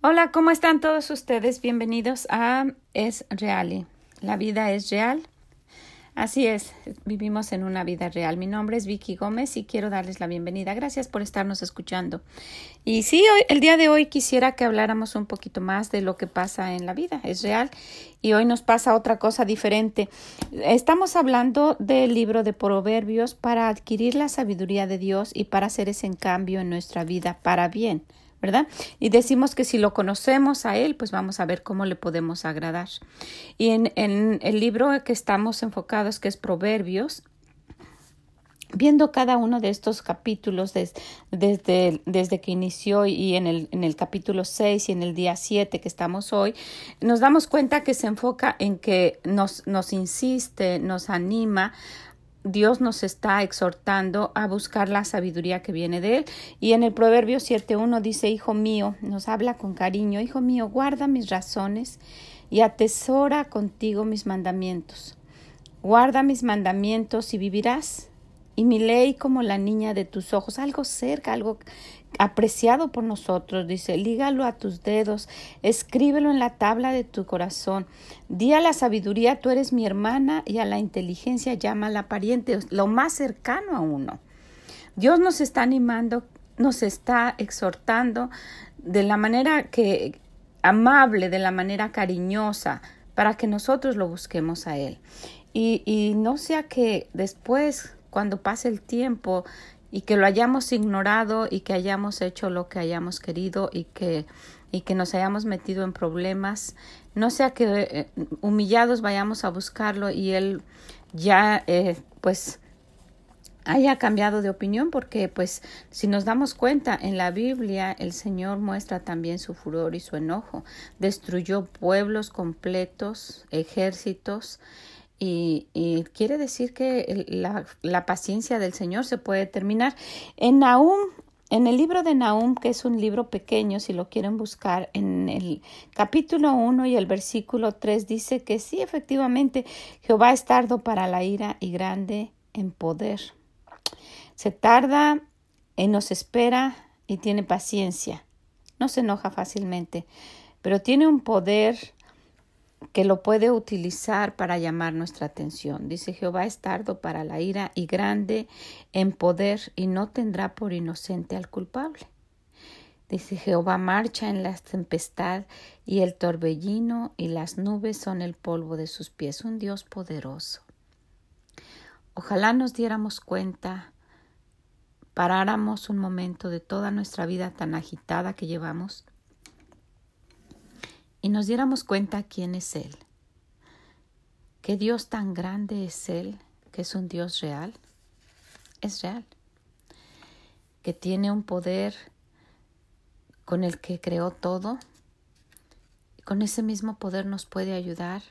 Hola, ¿cómo están todos ustedes? Bienvenidos a Es Real. La vida es real. Así es, vivimos en una vida real. Mi nombre es Vicky Gómez y quiero darles la bienvenida. Gracias por estarnos escuchando. Y sí, hoy, el día de hoy quisiera que habláramos un poquito más de lo que pasa en la vida. Es real. Y hoy nos pasa otra cosa diferente. Estamos hablando del libro de Proverbios para adquirir la sabiduría de Dios y para hacer ese cambio en nuestra vida para bien. ¿Verdad? Y decimos que si lo conocemos a Él, pues vamos a ver cómo le podemos agradar. Y en, el libro que estamos enfocados, que es Proverbios, viendo cada uno de estos capítulos desde, desde que inició y en el, en el capítulo 6 y en el día 7 que estamos hoy, nos damos cuenta que se enfoca en que nos, nos insiste, nos anima Dios nos está exhortando a buscar la sabiduría que viene de Él. Y en el Proverbio 7.1 dice, Hijo mío, nos habla con cariño, Hijo mío, guarda mis razones y atesora contigo mis mandamientos. Guarda mis mandamientos y vivirás. Y mi ley como la niña de tus ojos, algo cerca, algo apreciado por nosotros. Dice, lígalo a tus dedos, escríbelo en la tabla de tu corazón. Di a la sabiduría, tú eres mi hermana, y a la inteligencia llama la pariente, lo más cercano a uno. Dios nos está animando, nos está exhortando de la manera que amable, de la manera cariñosa, para que nosotros lo busquemos a Él. Y, y no sea que después, cuando pase el tiempo, y que lo hayamos ignorado y que hayamos hecho lo que hayamos querido y que y que nos hayamos metido en problemas, no sea que eh, humillados vayamos a buscarlo y él ya eh, pues haya cambiado de opinión porque pues si nos damos cuenta en la Biblia el Señor muestra también su furor y su enojo. Destruyó pueblos completos ejércitos y, quiere decir que la, paciencia del Señor se puede terminar. En Nahum, en el libro de Nahum, que es un libro pequeño, si lo quieren buscar, en el capítulo 1 y el versículo 3 dice que sí, efectivamente, Jehová es tardo para la ira y grande en poder. Se tarda y nos espera y tiene paciencia. No se enoja fácilmente, pero tiene un poder que lo puede utilizar para llamar nuestra atención. Dice Jehová es tardo para la ira y grande en poder y no tendrá por inocente al culpable. Dice Jehová marcha en la tempestad y el torbellino y las nubes son el polvo de sus pies, un Dios poderoso. Ojalá nos diéramos cuenta, paráramos un momento de toda nuestra vida tan agitada que llevamos nos diéramos cuenta quién es Él, qué Dios tan grande es Él, que es un Dios real, es real, que tiene un poder con el que creó todo, y con ese mismo poder nos puede ayudar.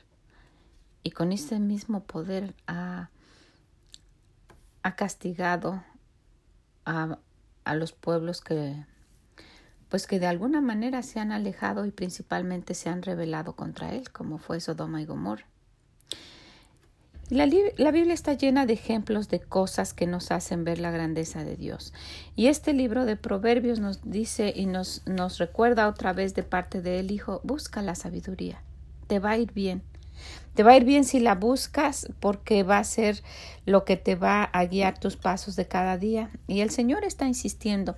Y con ese mismo poder ha, ha castigado a, a los pueblos que pues que de alguna manera se han alejado y principalmente se han rebelado contra él, como fue Sodoma y Gomorra. La, la, Biblia está llena de ejemplos de cosas que nos hacen ver la grandeza de Dios. Y este libro de Proverbios nos dice y nos, nos recuerda otra vez de parte de él, hijo, busca la sabiduría, te va a ir bien. Te va a ir bien si la buscas porque va a ser lo que te va a guiar tus pasos de cada día. Y el Señor está insistiendo.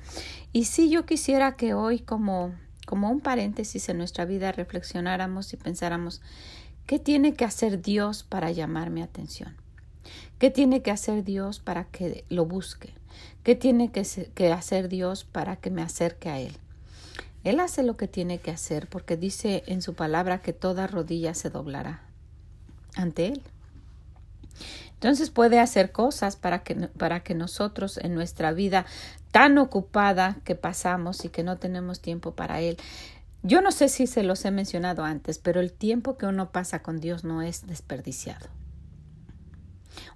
Y si yo quisiera que hoy como, como un paréntesis en nuestra vida reflexionáramos y pensáramos, ¿qué tiene que hacer Dios para llamar mi atención? ¿Qué tiene que hacer Dios para que lo busque? ¿Qué tiene que, que hacer Dios para que me acerque a Él? Él hace lo que tiene que hacer porque dice en su palabra que toda rodilla se doblará ante Él. Entonces puede hacer cosas para que, para que nosotros en nuestra vida tan ocupada que pasamos y que no tenemos tiempo para Él. Yo no sé si se los he mencionado antes, pero el tiempo que uno pasa con Dios no es desperdiciado.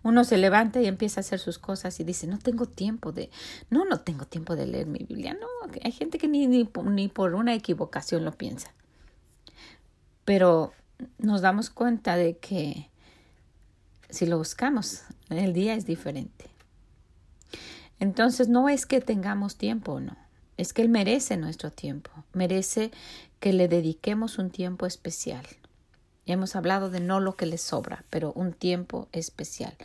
Uno se levanta y empieza a hacer sus cosas y dice, no tengo tiempo de, no, no tengo tiempo de leer mi Biblia. No, hay gente que ni, ni, ni por una equivocación lo piensa. Pero nos damos cuenta de que si lo buscamos, el día es diferente. Entonces no es que tengamos tiempo o no, es que Él merece nuestro tiempo, merece que le dediquemos un tiempo especial. Hemos hablado de no lo que le sobra, pero un tiempo especial.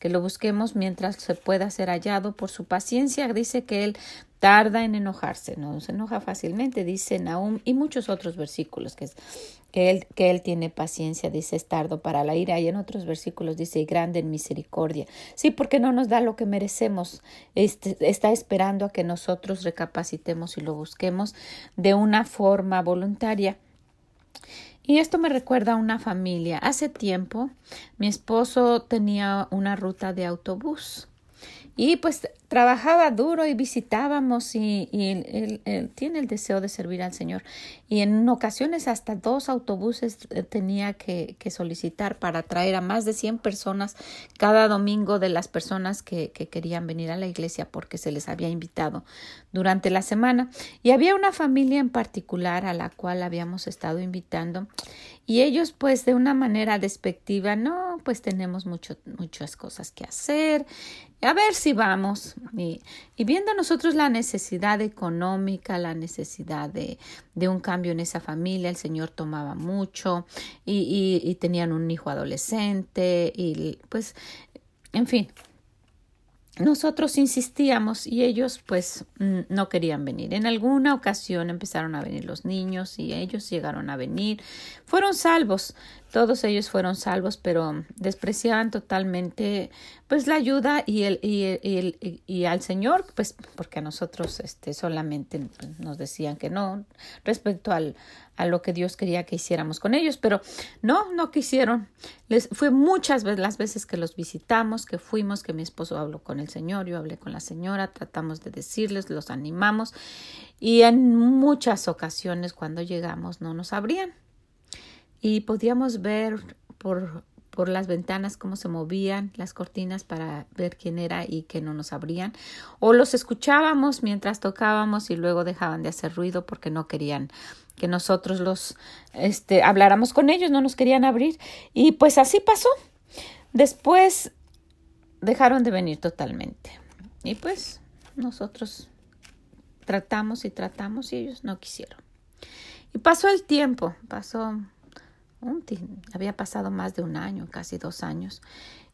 Que lo busquemos mientras se pueda ser hallado por su paciencia. Dice que Él tarda en enojarse, no se enoja fácilmente, dice Nahum y muchos otros versículos que, que, él, que él tiene paciencia, dice es tardo para la ira y en otros versículos dice grande en misericordia. Sí, porque no nos da lo que merecemos, este, está esperando a que nosotros recapacitemos y lo busquemos de una forma voluntaria. Y esto me recuerda a una familia. Hace tiempo mi esposo tenía una ruta de autobús y pues trabajaba duro y visitábamos y, él, tiene el deseo de servir al Señor. Y en ocasiones hasta dos autobuses eh, tenía que, que solicitar para traer a más de 100 personas cada domingo de las personas que, que querían venir a la iglesia porque se les había invitado durante la semana. Y había una familia en particular a la cual habíamos estado invitando y ellos pues de una manera despectiva, no, pues tenemos mucho, muchas cosas que hacer, a ver si vamos. Y, y, viendo nosotros la necesidad económica, la necesidad de, de, un cambio en esa familia, el Señor tomaba mucho y, y, y tenían un hijo adolescente y pues, en fin, nosotros insistíamos y ellos pues no querían venir. En alguna ocasión empezaron a venir los niños y ellos llegaron a venir. Fueron salvos, todos ellos fueron salvos, pero despreciaban totalmente pues la ayuda y el y, el, y, al Señor, pues porque a nosotros este solamente nos decían que no respecto al a lo que Dios quería que hiciéramos con ellos, pero no, no quisieron. Les fue muchas veces las veces que los visitamos, que fuimos, que mi esposo habló con el Señor, yo hablé con la señora, tratamos de decirles, los animamos y en muchas ocasiones cuando llegamos no nos abrían y podíamos ver por por las ventanas cómo se movían las cortinas para ver quién era y que no nos abrían o los escuchábamos mientras tocábamos y luego dejaban de hacer ruido porque no querían que nosotros los este habláramos con ellos, no nos querían abrir y pues así pasó. Después dejaron de venir totalmente. Y pues nosotros tratamos y tratamos y ellos no quisieron. Y pasó el tiempo, pasó había pasado más de un año, casi dos años.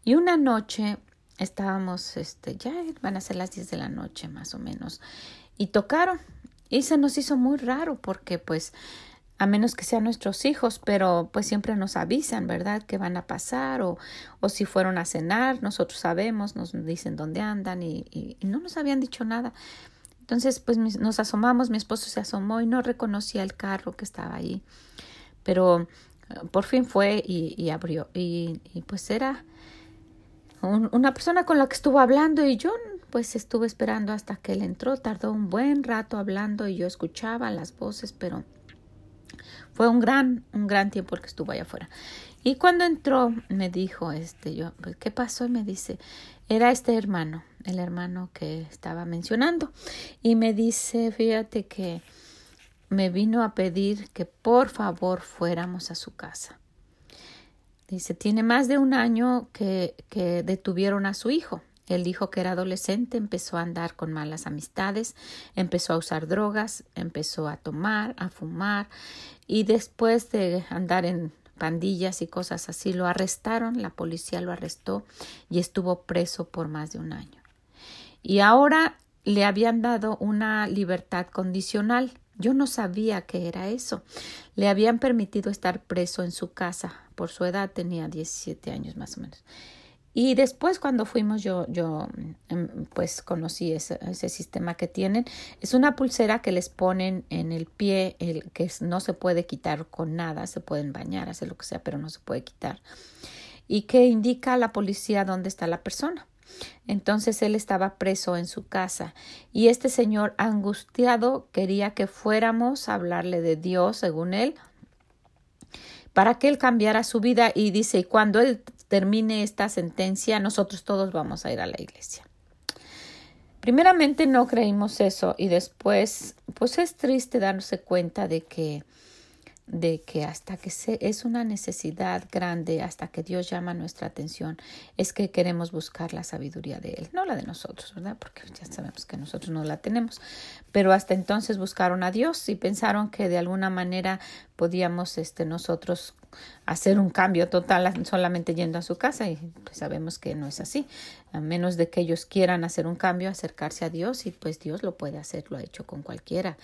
Y una noche estábamos, este, ya van a ser las diez de la noche más o menos, y tocaron y se nos hizo muy raro porque pues a menos que sean nuestros hijos, pero pues siempre nos avisan, ¿verdad? Que van a pasar o, o si fueron a cenar, nosotros sabemos, nos dicen dónde andan y, no nos habían dicho nada. Entonces pues nos asomamos, mi esposo se asomó y no reconocía el carro que estaba ahí, pero por fin fue y, abrió y, y, pues era una persona con la que estuvo hablando y yo pues estuve esperando hasta que él entró. Tardó un buen rato hablando y yo escuchaba las voces, pero fue un gran, un gran tiempo el que estuvo allá afuera. Y cuando entró, me dijo, este, yo, pues, ¿qué pasó? Y me dice, era este hermano, el hermano que estaba mencionando. Y me dice, fíjate que me vino a pedir que por favor fuéramos a su casa. Dice, tiene más de un año que, que detuvieron a su hijo. Él dijo que era adolescente, empezó a andar con malas amistades, empezó a usar drogas, empezó a tomar, a fumar y después de andar en pandillas y cosas así, lo arrestaron, la policía lo arrestó y estuvo preso por más de un año. Y ahora le habían dado una libertad condicional. Yo no sabía qué era eso. Le habían permitido estar preso en su casa. Por su edad tenía 17 años más o menos. Y después cuando fuimos yo, yo em, pues conocí ese, ese, sistema que tienen. Es una pulsera que les ponen en el pie, el, que no se puede quitar con nada, se pueden bañar, hacer lo que sea, pero no se puede quitar. Y que indica a la policía dónde está la persona. Entonces él estaba preso en su casa y este señor angustiado quería que fuéramos a hablarle de Dios, según él, para que él cambiara su vida y dice, y cuando él termine esta sentencia, nosotros todos vamos a ir a la iglesia. Primeramente no creímos eso y después, pues es triste darse cuenta de que de que hasta que se, es una necesidad grande, hasta que Dios llama nuestra atención, es que queremos buscar la sabiduría de Él, no la de nosotros, ¿verdad? Porque ya sabemos que nosotros no la tenemos, pero hasta entonces buscaron a Dios y pensaron que de alguna manera podíamos este, nosotros hacer un cambio total solamente yendo a su casa y pues sabemos que no es así, a menos de que ellos quieran hacer un cambio, acercarse a Dios y pues Dios lo puede hacer, lo ha hecho con cualquiera,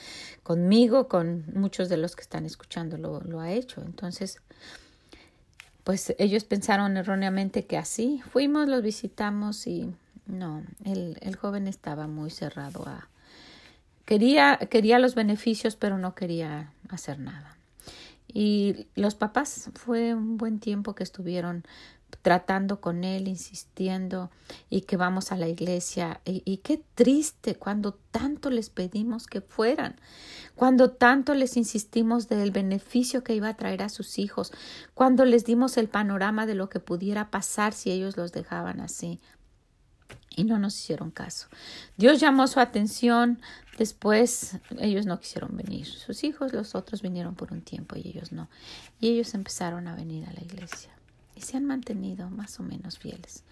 conmigo, con muchos de los que están escuchando lo, lo ha hecho. Entonces, pues ellos pensaron erróneamente que así fuimos, los visitamos y no, el, el joven estaba muy cerrado a... Quería, quería los beneficios, pero no quería hacer nada. Y los papás fue un buen tiempo que estuvieron tratando con él, insistiendo y que vamos a la iglesia. Y, y, qué triste cuando tanto les pedimos que fueran, cuando tanto les insistimos del beneficio que iba a traer a sus hijos, cuando les dimos el panorama de lo que pudiera pasar si ellos los dejaban así. Y no nos hicieron caso. Dios llamó su atención Después ellos no quisieron venir. Sus hijos, los otros vinieron por un tiempo y ellos no. Y ellos empezaron a venir a la iglesia y se han mantenido más o menos fieles.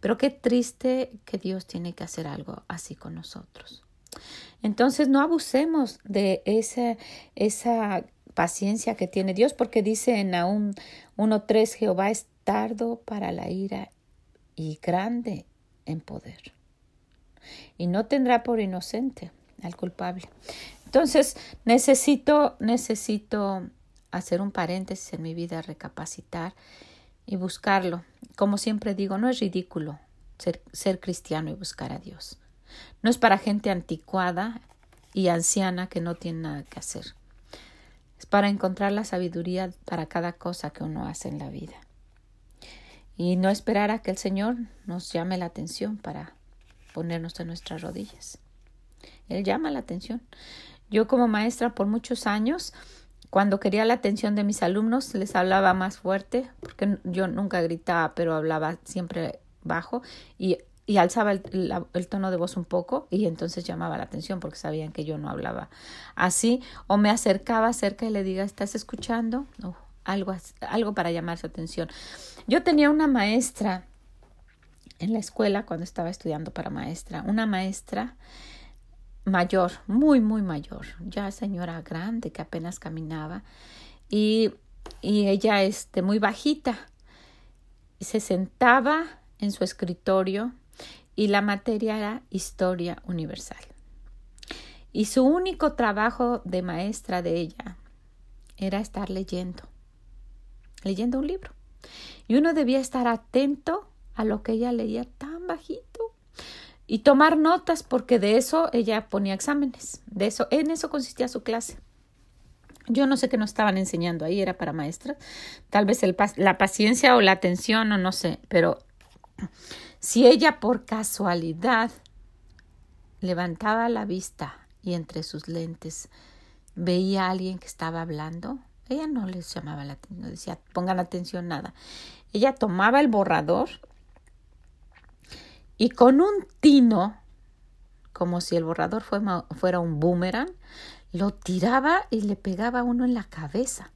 Pero qué triste que Dios tiene que hacer algo así con nosotros. Entonces no abusemos de esa, esa paciencia que tiene Dios, porque dice en Nahum 1.3, Jehová es tardo para la ira y grande en poder. Y no tendrá por inocente al culpable. Entonces, necesito, necesito hacer un paréntesis en mi vida, recapacitar y buscarlo. Como siempre digo, no es ridículo ser, ser cristiano y buscar a Dios. No es para gente anticuada y anciana que no tiene nada que hacer. Es para encontrar la sabiduría para cada cosa que uno hace en la vida. Y no esperar a que el Señor nos llame la atención para ponernos en nuestras rodillas. Él llama la atención. Yo como maestra por muchos años, cuando quería la atención de mis alumnos, les hablaba más fuerte, porque yo nunca gritaba, pero hablaba siempre bajo y, y alzaba el, tono de voz un poco y entonces llamaba la atención porque sabían que yo no hablaba así, o me acercaba cerca y le diga, ¿estás escuchando? Algo, algo para llamar su atención. Yo tenía una maestra en la escuela cuando estaba estudiando para maestra, una maestra mayor, muy, muy mayor, ya señora grande que apenas caminaba y, y ella este, muy bajita. Se sentaba en su escritorio y la materia era historia universal. Y su único trabajo de maestra de ella era estar leyendo, leyendo un libro. Y uno debía estar atento a lo que ella leía tan bajito y tomar notas porque de eso ella ponía exámenes, de eso en eso consistía su clase. Yo no sé qué nos estaban enseñando ahí, era para maestras, tal vez el, la paciencia o la atención o no sé, pero si ella por casualidad levantaba la vista y entre sus lentes veía a alguien que estaba hablando, ella no les llamaba la atención, no decía pongan atención nada. Ella tomaba el borrador y con un tino, como si el borrador fuera un boomerang, lo tiraba y le pegaba uno en la cabeza.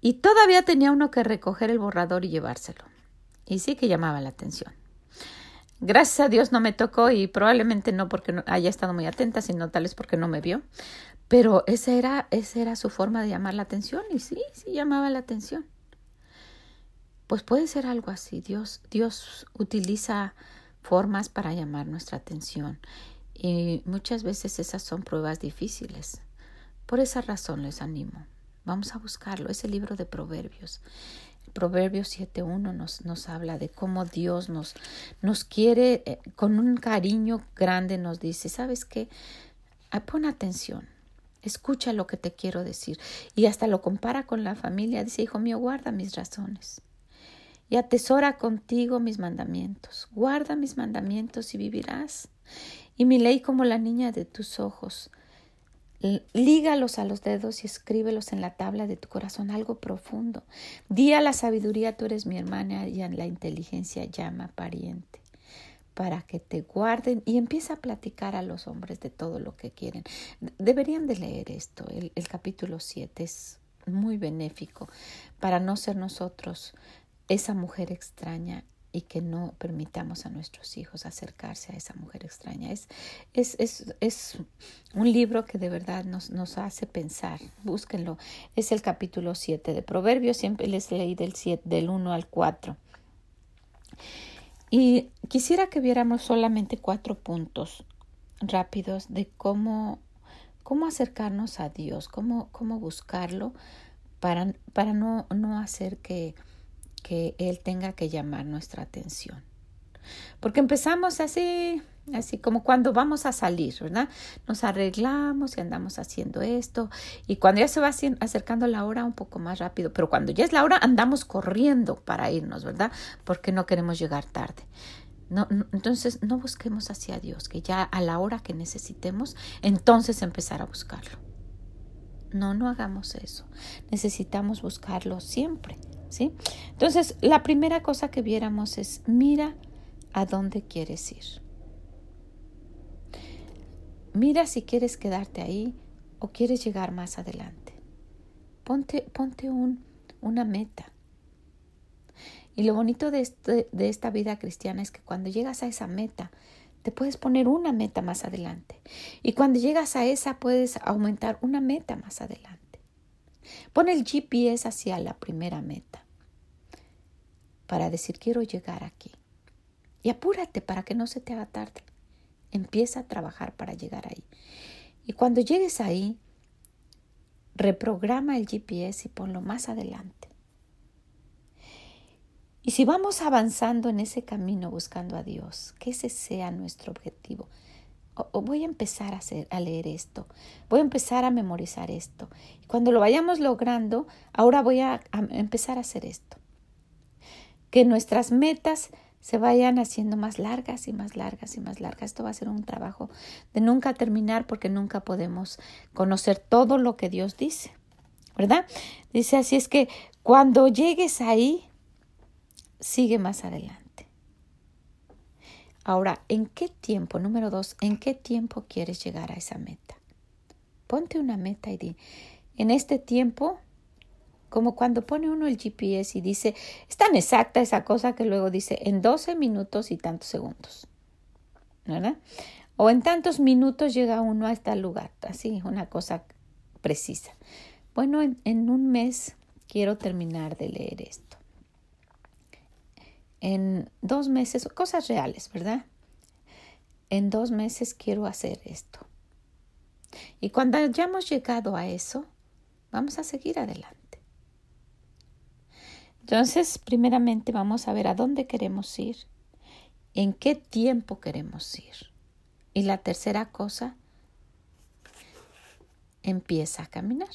Y todavía tenía uno que recoger el borrador y llevárselo. Y sí que llamaba la atención. Gracias a Dios no me tocó y probablemente no porque no haya estado muy atenta, sino tal vez porque no me vio. Pero esa era, esa era su forma de llamar la atención y sí, sí llamaba la atención. Pues puede ser algo así. Dios, Dios utiliza formas para llamar nuestra atención y muchas veces esas son pruebas difíciles. Por esa razón les animo. Vamos a buscarlo. Es el libro de Proverbios. Proverbios 7.1 nos, nos habla de cómo Dios nos, nos quiere eh, con un cariño grande, nos dice, ¿sabes qué? Ah, pon atención, escucha lo que te quiero decir. Y hasta lo compara con la familia, dice, hijo mío, guarda mis razones y atesora contigo mis mandamientos. Guarda mis mandamientos y vivirás. Y mi ley como la niña de tus ojos. Lígalos a los dedos y escríbelos en la tabla de tu corazón, algo profundo. Di a la sabiduría, tú eres mi hermana, y a la inteligencia llama pariente. Para que te guarden y empieza a platicar a los hombres de todo lo que quieren. Deberían de leer esto. El, el capítulo 7 es muy benéfico para no ser nosotros esa mujer extraña y que no permitamos a nuestros hijos acercarse a esa mujer extraña. Es, es, es, es un libro que de verdad nos, nos, hace pensar. Búsquenlo. Es el capítulo 7 de Proverbios. Siempre les leí del, 7, del 1 al 4. Y quisiera que viéramos solamente cuatro puntos rápidos de cómo, cómo acercarnos a Dios, cómo, cómo buscarlo para, para no, no hacer que que Él tenga que llamar nuestra atención. Porque empezamos así, así como cuando vamos a salir, ¿verdad? Nos arreglamos y andamos haciendo esto y cuando ya se va acercando la hora un poco más rápido, pero cuando ya es la hora andamos corriendo para irnos, ¿verdad? Porque no queremos llegar tarde. No, entonces no busquemos hacia Dios, que ya a la hora que necesitemos, entonces empezar a buscarlo. No, no hagamos eso. Necesitamos buscarlo siempre. ¿sí? Entonces, la primera cosa que viéramos es mira a dónde quieres ir. Mira si quieres quedarte ahí o quieres llegar más adelante. Ponte, ponte un, una meta. Y lo bonito de, este, de esta vida cristiana es que cuando llegas a esa meta, te puedes poner una meta más adelante. Y cuando llegas a esa, puedes aumentar una meta más adelante. Pon el GPS hacia la primera meta para decir quiero llegar aquí. Y apúrate para que no se te haga tarde. Empieza a trabajar para llegar ahí. Y cuando llegues ahí, reprograma el GPS y ponlo más adelante. Y si vamos avanzando en ese camino buscando a Dios, que ese sea nuestro objetivo, voy a empezar a, leer esto, voy a empezar a memorizar esto. Y cuando lo vayamos logrando, ahora voy a empezar a hacer esto. Que nuestras metas se vayan haciendo más largas y más largas y más largas. Esto va a ser un trabajo de nunca terminar porque nunca podemos conocer todo lo que Dios dice, ¿verdad? Dice así es que cuando llegues ahí, sigue más adelante. Ahora, ¿en qué tiempo? Número dos, ¿en qué tiempo quieres llegar a esa meta? Ponte una meta y di, en este tiempo, como cuando pone uno el GPS y dice, es tan exacta esa cosa que luego dice en 12 minutos y tantos segundos, ¿verdad? O en tantos minutos llega uno a este lugar, así, una cosa precisa. Bueno, en, en un mes quiero terminar de leer esto en dos meses, cosas reales, ¿verdad? En dos meses quiero hacer esto. Y cuando hayamos llegado a eso, vamos a seguir adelante. Entonces, primeramente vamos a ver a dónde queremos ir, en qué tiempo queremos ir. Y la tercera cosa, empieza a caminar.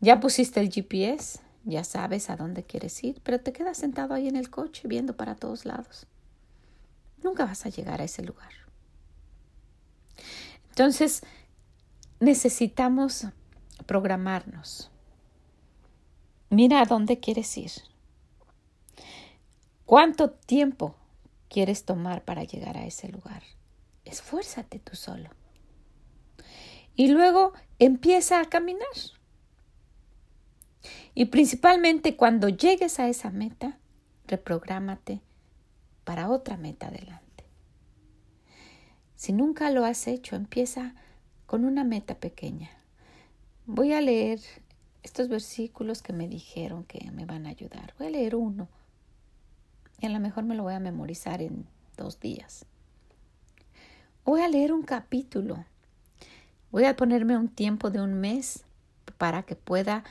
Ya pusiste el GPS, ya sabes a dónde quieres ir, pero te quedas sentado ahí en el coche viendo para todos lados. Nunca vas a llegar a ese lugar. Entonces, necesitamos programarnos. Mira a dónde quieres ir. ¿Cuánto tiempo quieres tomar para llegar a ese lugar? Esfuérzate tú solo. Y luego empieza a caminar. Y principalmente cuando llegues a esa meta, reprográmate para otra meta adelante. Si nunca lo has hecho, empieza con una meta pequeña. Voy a leer estos versículos que me dijeron que me van a ayudar. Voy a leer uno y a lo mejor me lo voy a memorizar en dos días. Voy a leer un capítulo. Voy a ponerme un tiempo de un mes para que pueda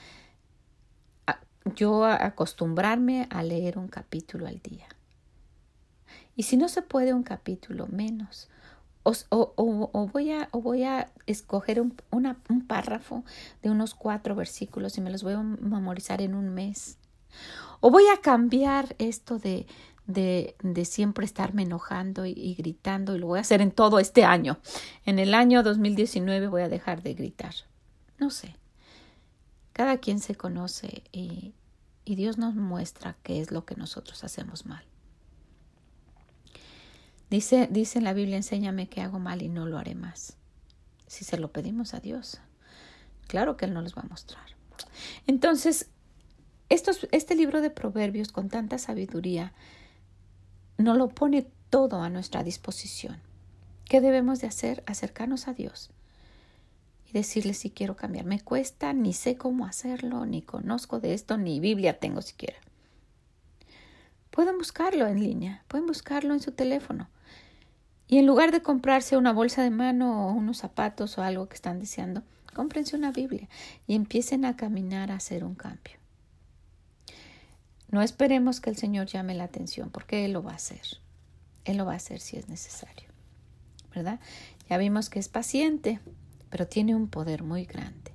yo acostumbrarme a leer un capítulo al día. Y si no se puede un capítulo menos, o, voy, a, voy a escoger un, párrafo de unos cuatro versículos y me los voy a memorizar en un mes. O voy a cambiar esto de, de, siempre estarme enojando y, gritando y lo voy a hacer en todo este año. En el año 2019 voy a dejar de gritar. No sé. Cada quien se conoce y Dios nos muestra qué es lo que nosotros hacemos mal. Dice, dice la Biblia, enséñame que hago mal y no lo haré más. Si se lo pedimos a Dios, claro que Él nos los va a mostrar. Entonces, este libro de Proverbios con tanta sabiduría nos lo pone todo a nuestra disposición. ¿Qué debemos de hacer? Acercarnos a Dios y decirle si quiero cambiar. Me cuesta, ni sé cómo hacerlo, ni conozco de esto, ni Biblia tengo siquiera. Pueden buscarlo en línea, pueden buscarlo en su teléfono. Y en lugar de comprarse una bolsa de mano o unos zapatos o algo que están deseando, cómprense una Biblia y empiecen a caminar a hacer un cambio. No esperemos que el Señor llame la atención, porque Él lo va a hacer. Él lo va a hacer si es necesario. ¿Verdad? Ya vimos que es paciente, pero tiene un poder muy grande.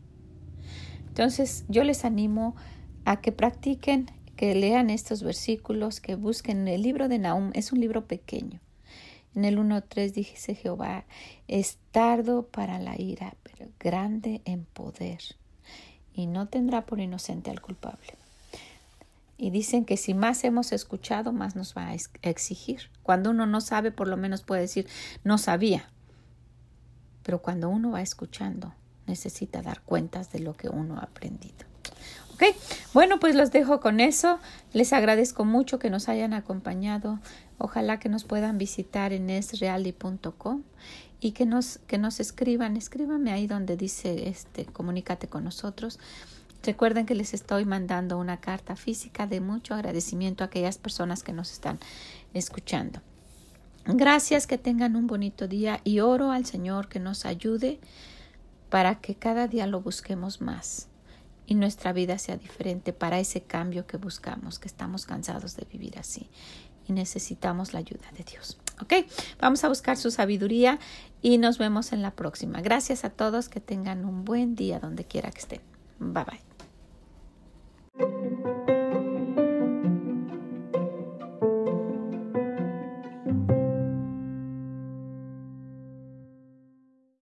Entonces, yo les animo a que practiquen, que lean estos versículos, que busquen el libro de Nahum. Es un libro pequeño. En el 1.3 dice Jehová, es tardo para la ira, pero grande en poder, y no tendrá por inocente al culpable. Y dicen que si más hemos escuchado, más nos va a exigir. Cuando uno no sabe, por lo menos puede decir, no sabía. Pero cuando uno va escuchando, necesita dar cuentas de lo que uno ha aprendido. Ok, bueno, pues los dejo con eso. Les agradezco mucho que nos hayan acompañado. Ojalá que nos puedan visitar en esreali.com y que nos, que nos escriban. Escríbanme ahí donde dice este, comunícate con nosotros. Recuerden que les estoy mandando una carta física de mucho agradecimiento a aquellas personas que nos están escuchando. Gracias, que tengan un bonito día y oro al Señor que nos ayude para que cada día lo busquemos más y nuestra vida sea diferente para ese cambio que buscamos, que estamos cansados de vivir así y necesitamos la ayuda de Dios. Ok, vamos a buscar su sabiduría y nos vemos en la próxima. Gracias a todos, que tengan un buen día donde quiera que estén. Bye bye.